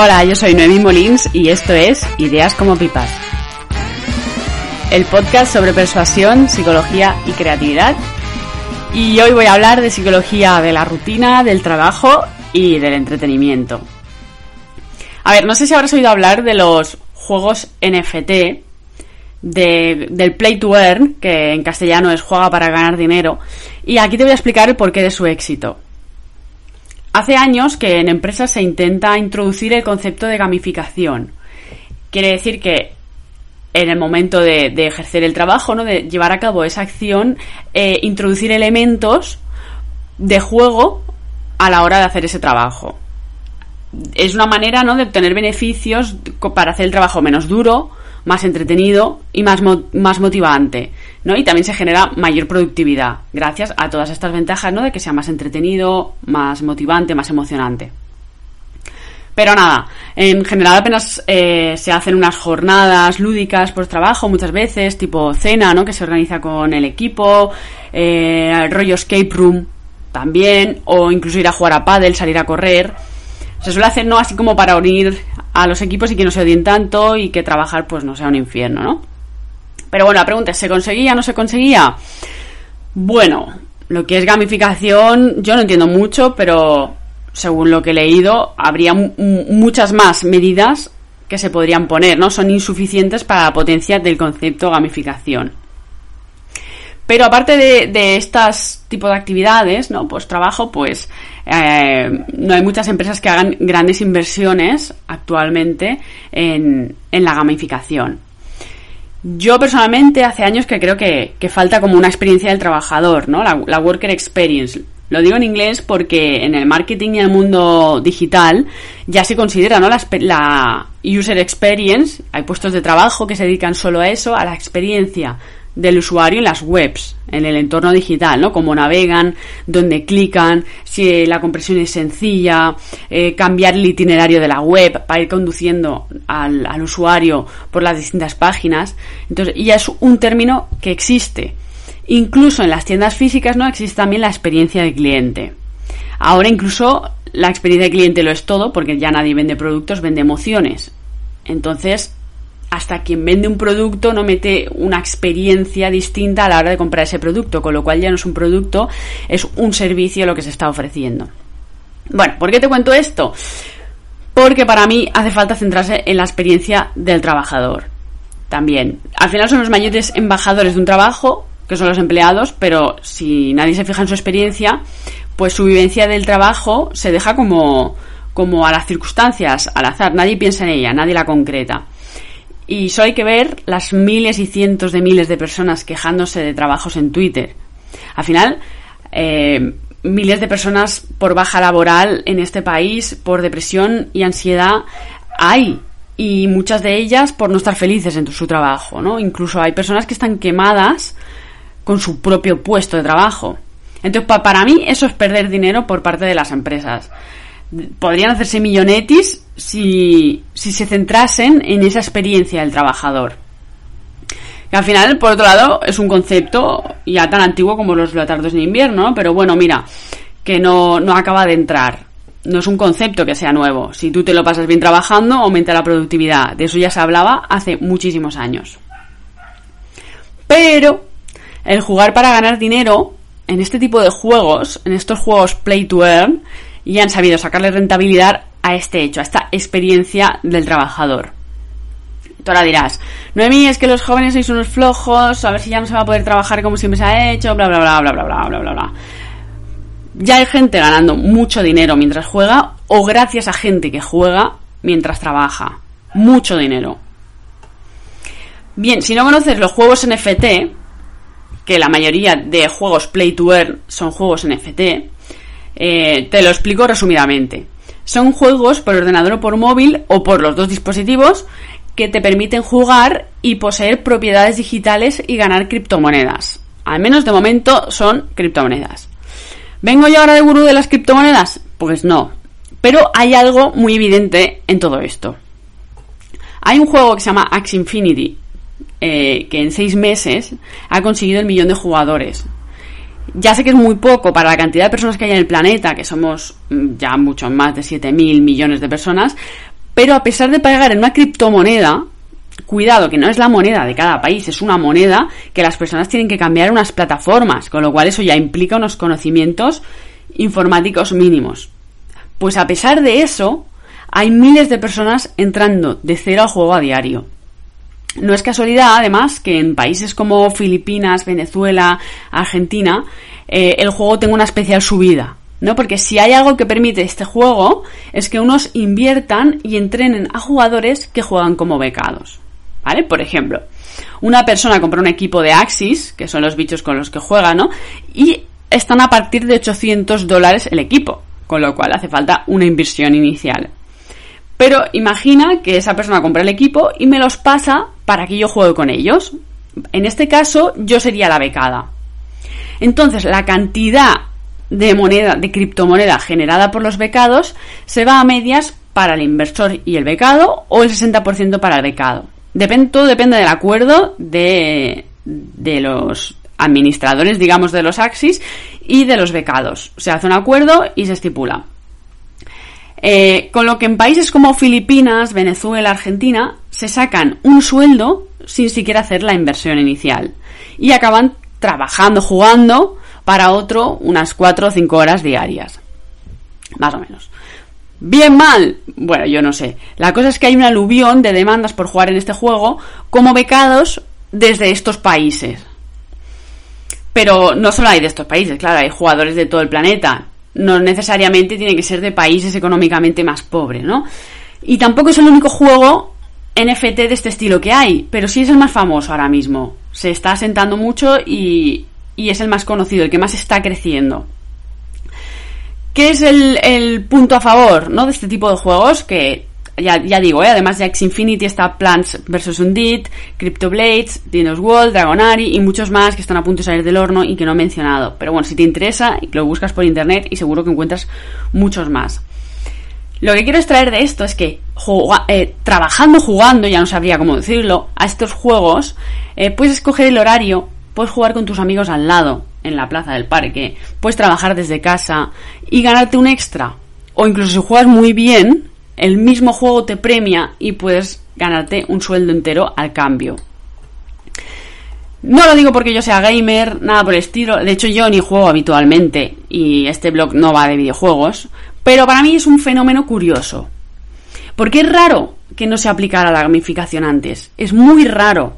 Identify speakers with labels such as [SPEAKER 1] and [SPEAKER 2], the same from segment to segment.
[SPEAKER 1] Hola, yo soy Noemi Molins y esto es Ideas como Pipas. El podcast sobre persuasión, psicología y creatividad. Y hoy voy a hablar de psicología de la rutina, del trabajo y del entretenimiento. A ver, no sé si habrás oído hablar de los juegos NFT, del Play to Earn, que en castellano es juega para ganar dinero. Y aquí te voy a explicar el porqué de su éxito. Hace años que en empresas se intenta introducir el concepto de gamificación. Quiere decir que en el momento de, ejercer el trabajo, ¿no? de llevar a cabo esa acción, eh, introducir elementos de juego a la hora de hacer ese trabajo. Es una manera ¿no? de obtener beneficios para hacer el trabajo menos duro, más entretenido y más, más motivante. ¿No? Y también se genera mayor productividad gracias a todas estas ventajas, ¿no? De que sea más entretenido, más motivante, más emocionante. Pero nada, en general apenas eh, se hacen unas jornadas lúdicas por trabajo muchas veces, tipo cena, ¿no? Que se organiza con el equipo, eh, rollo escape room también, o incluso ir a jugar a pádel, salir a correr. Se suele hacer, ¿no? Así como para unir a los equipos y que no se odien tanto y que trabajar pues no sea un infierno, ¿no? Pero bueno, la pregunta es, ¿se conseguía o no se conseguía? Bueno, lo que es gamificación yo no entiendo mucho, pero según lo que he leído, habría muchas más medidas que se podrían poner, ¿no? Son insuficientes para la potencia del concepto gamificación. Pero aparte de, de estas tipos de actividades, ¿no? Pues trabajo, pues eh, no hay muchas empresas que hagan grandes inversiones actualmente en, en la gamificación. Yo personalmente hace años que creo que, falta como una experiencia del trabajador, ¿no? La, worker experience. Lo digo en inglés porque en el marketing y en el mundo digital ya se considera, ¿no? La, la user experience, hay puestos de trabajo que se dedican solo a eso, a la experiencia del usuario en las webs, en el entorno digital, ¿no? Cómo navegan, dónde clican, si la compresión es sencilla, eh, cambiar el itinerario de la web para ir conduciendo al, al, usuario por las distintas páginas. Entonces, ya es un término que existe. Incluso en las tiendas físicas, ¿no? Existe también la experiencia del cliente. Ahora incluso la experiencia del cliente lo es todo, porque ya nadie vende productos, vende emociones. Entonces, hasta quien vende un producto no mete una experiencia distinta a la hora de comprar ese producto, con lo cual ya no es un producto, es un servicio lo que se está ofreciendo. Bueno, ¿por qué te cuento esto? Porque para mí hace falta centrarse en la experiencia del trabajador. También. Al final son los mayores embajadores de un trabajo, que son los empleados, pero si nadie se fija en su experiencia, pues su vivencia del trabajo se deja como, como a las circunstancias, al azar. Nadie piensa en ella, nadie la concreta. Y solo hay que ver las miles y cientos de miles de personas quejándose de trabajos en Twitter. Al final, eh, miles de personas por baja laboral en este país, por depresión y ansiedad, hay. Y muchas de ellas por no estar felices en su trabajo, ¿no? Incluso hay personas que están quemadas con su propio puesto de trabajo. Entonces, para mí, eso es perder dinero por parte de las empresas podrían hacerse millonetis si, si se centrasen en esa experiencia del trabajador. Que al final, por otro lado, es un concepto ya tan antiguo como los leotardos de invierno, pero bueno, mira, que no, no acaba de entrar. No es un concepto que sea nuevo. Si tú te lo pasas bien trabajando, aumenta la productividad. De eso ya se hablaba hace muchísimos años. Pero el jugar para ganar dinero en este tipo de juegos, en estos juegos play to earn, y han sabido sacarle rentabilidad a este hecho, a esta experiencia del trabajador. Tú ahora dirás, Noemí, es que los jóvenes sois unos flojos, a ver si ya no se va a poder trabajar como siempre se ha hecho, bla, bla, bla, bla, bla, bla, bla, bla, bla. ya hay gente ganando mucho dinero mientras juega o gracias a gente que juega mientras trabaja. Mucho dinero. Bien, si no conoces los juegos NFT, que la mayoría de juegos Play to Earn son juegos NFT, eh, te lo explico resumidamente. Son juegos por ordenador o por móvil o por los dos dispositivos que te permiten jugar y poseer propiedades digitales y ganar criptomonedas. Al menos de momento son criptomonedas. ¿Vengo yo ahora de gurú de las criptomonedas? Pues no. Pero hay algo muy evidente en todo esto. Hay un juego que se llama Axe Infinity, eh, que en seis meses ha conseguido el millón de jugadores. Ya sé que es muy poco para la cantidad de personas que hay en el planeta, que somos mm, ya mucho más de 7.000 millones de personas, pero a pesar de pagar en una criptomoneda, cuidado que no es la moneda de cada país, es una moneda que las personas tienen que cambiar unas plataformas, con lo cual eso ya implica unos conocimientos informáticos mínimos. Pues a pesar de eso, hay miles de personas entrando de cero al juego a diario. No es casualidad, además, que en países como Filipinas, Venezuela, Argentina, eh, el juego tenga una especial subida. ¿no? Porque si hay algo que permite este juego es que unos inviertan y entrenen a jugadores que juegan como becados. ¿Vale? Por ejemplo, una persona compra un equipo de Axis, que son los bichos con los que juega, ¿no? Y están a partir de 800 dólares el equipo, con lo cual hace falta una inversión inicial. Pero imagina que esa persona compra el equipo y me los pasa para que yo juegue con ellos. En este caso, yo sería la becada. Entonces, la cantidad de moneda, de criptomoneda generada por los becados, se va a medias para el inversor y el becado o el 60% para el becado. Depende, todo depende del acuerdo de, de los administradores, digamos, de los Axis y de los becados. Se hace un acuerdo y se estipula. Eh, con lo que en países como Filipinas, Venezuela, Argentina, se sacan un sueldo sin siquiera hacer la inversión inicial. Y acaban trabajando, jugando para otro unas 4 o 5 horas diarias. Más o menos. Bien mal. Bueno, yo no sé. La cosa es que hay un aluvión de demandas por jugar en este juego como becados desde estos países. Pero no solo hay de estos países, claro, hay jugadores de todo el planeta no necesariamente tiene que ser de países económicamente más pobres, ¿no? Y tampoco es el único juego NFT de este estilo que hay, pero sí es el más famoso ahora mismo. Se está asentando mucho y, es el más conocido, el que más está creciendo. ¿Qué es el, punto a favor ¿no? de este tipo de juegos? Que ya, digo, ¿eh? además de X Infinity está Plants vs. Undead, Crypto Blades, Dinos World, Dragonari y muchos más que están a punto de salir del horno y que no he mencionado. Pero bueno, si te interesa, lo buscas por internet y seguro que encuentras muchos más. Lo que quiero extraer de esto es que eh, trabajando, jugando, ya no sabría cómo decirlo, a estos juegos, eh, puedes escoger el horario, puedes jugar con tus amigos al lado, en la plaza del parque, puedes trabajar desde casa y ganarte un extra. O incluso si juegas muy bien, el mismo juego te premia y puedes ganarte un sueldo entero al cambio. No lo digo porque yo sea gamer, nada por el estilo. De hecho, yo ni juego habitualmente y este blog no va de videojuegos. Pero para mí es un fenómeno curioso. Porque es raro que no se aplicara la gamificación antes. Es muy raro.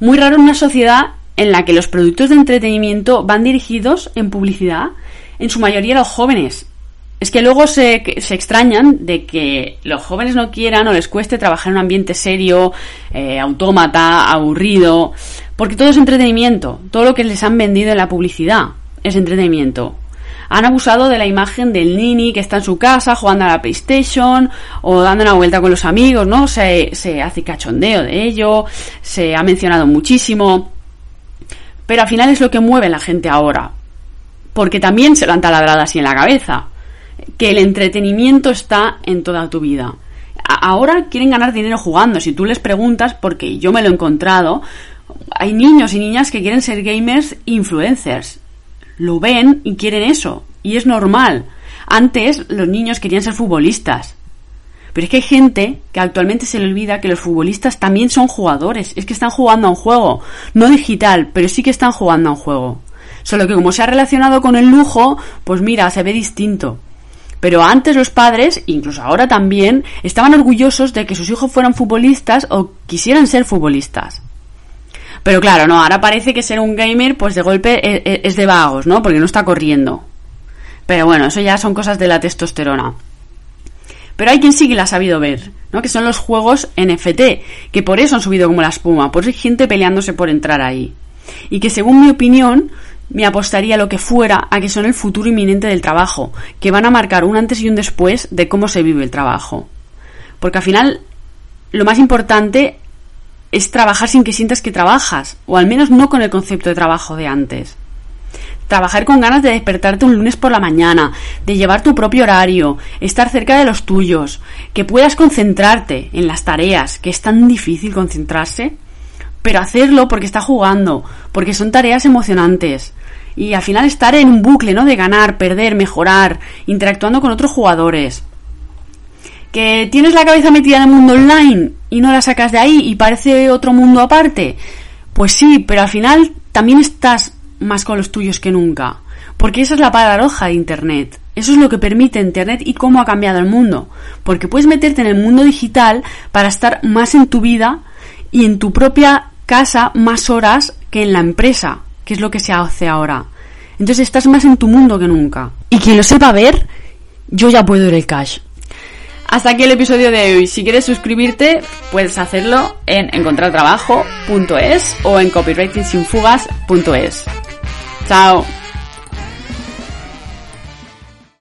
[SPEAKER 1] Muy raro en una sociedad en la que los productos de entretenimiento van dirigidos en publicidad en su mayoría a los jóvenes es que luego se, se, extrañan de que los jóvenes no quieran o les cueste trabajar en un ambiente serio, eh, autómata, aburrido, porque todo es entretenimiento, todo lo que les han vendido en la publicidad es entretenimiento. Han abusado de la imagen del nini que está en su casa jugando a la PlayStation o dando una vuelta con los amigos, ¿no? Se, se hace cachondeo de ello, se ha mencionado muchísimo. Pero al final es lo que mueve la gente ahora. Porque también se lo han taladrado así en la cabeza que el entretenimiento está en toda tu vida. Ahora quieren ganar dinero jugando. Si tú les preguntas, porque yo me lo he encontrado, hay niños y niñas que quieren ser gamers influencers. Lo ven y quieren eso. Y es normal. Antes los niños querían ser futbolistas. Pero es que hay gente que actualmente se le olvida que los futbolistas también son jugadores. Es que están jugando a un juego. No digital, pero sí que están jugando a un juego. Solo que como se ha relacionado con el lujo, pues mira, se ve distinto. Pero antes los padres, incluso ahora también, estaban orgullosos de que sus hijos fueran futbolistas o quisieran ser futbolistas. Pero claro, no, ahora parece que ser un gamer, pues de golpe e, e, es de vagos, ¿no? Porque no está corriendo. Pero bueno, eso ya son cosas de la testosterona. Pero hay quien sí que la ha sabido ver, ¿no? Que son los juegos NFT, que por eso han subido como la espuma, por eso hay gente peleándose por entrar ahí. Y que según mi opinión, me apostaría lo que fuera a que son el futuro inminente del trabajo, que van a marcar un antes y un después de cómo se vive el trabajo. Porque al final, lo más importante es trabajar sin que sientas que trabajas, o al menos no con el concepto de trabajo de antes. Trabajar con ganas de despertarte un lunes por la mañana, de llevar tu propio horario, estar cerca de los tuyos, que puedas concentrarte en las tareas, que es tan difícil concentrarse, pero hacerlo porque está jugando, porque son tareas emocionantes. Y al final estar en un bucle, ¿no? De ganar, perder, mejorar, interactuando con otros jugadores. Que tienes la cabeza metida en el mundo online y no la sacas de ahí y parece otro mundo aparte. Pues sí, pero al final también estás más con los tuyos que nunca. Porque esa es la paradoja de Internet. Eso es lo que permite Internet y cómo ha cambiado el mundo. Porque puedes meterte en el mundo digital para estar más en tu vida y en tu propia casa más horas que en la empresa, que es lo que se hace ahora. Entonces estás más en tu mundo que nunca. Y quien lo sepa ver, yo ya puedo ir el cash. Hasta aquí el episodio de hoy. Si quieres suscribirte, puedes hacerlo en encontrartrabajo.es o en copywritingsinfugas.es. Chao.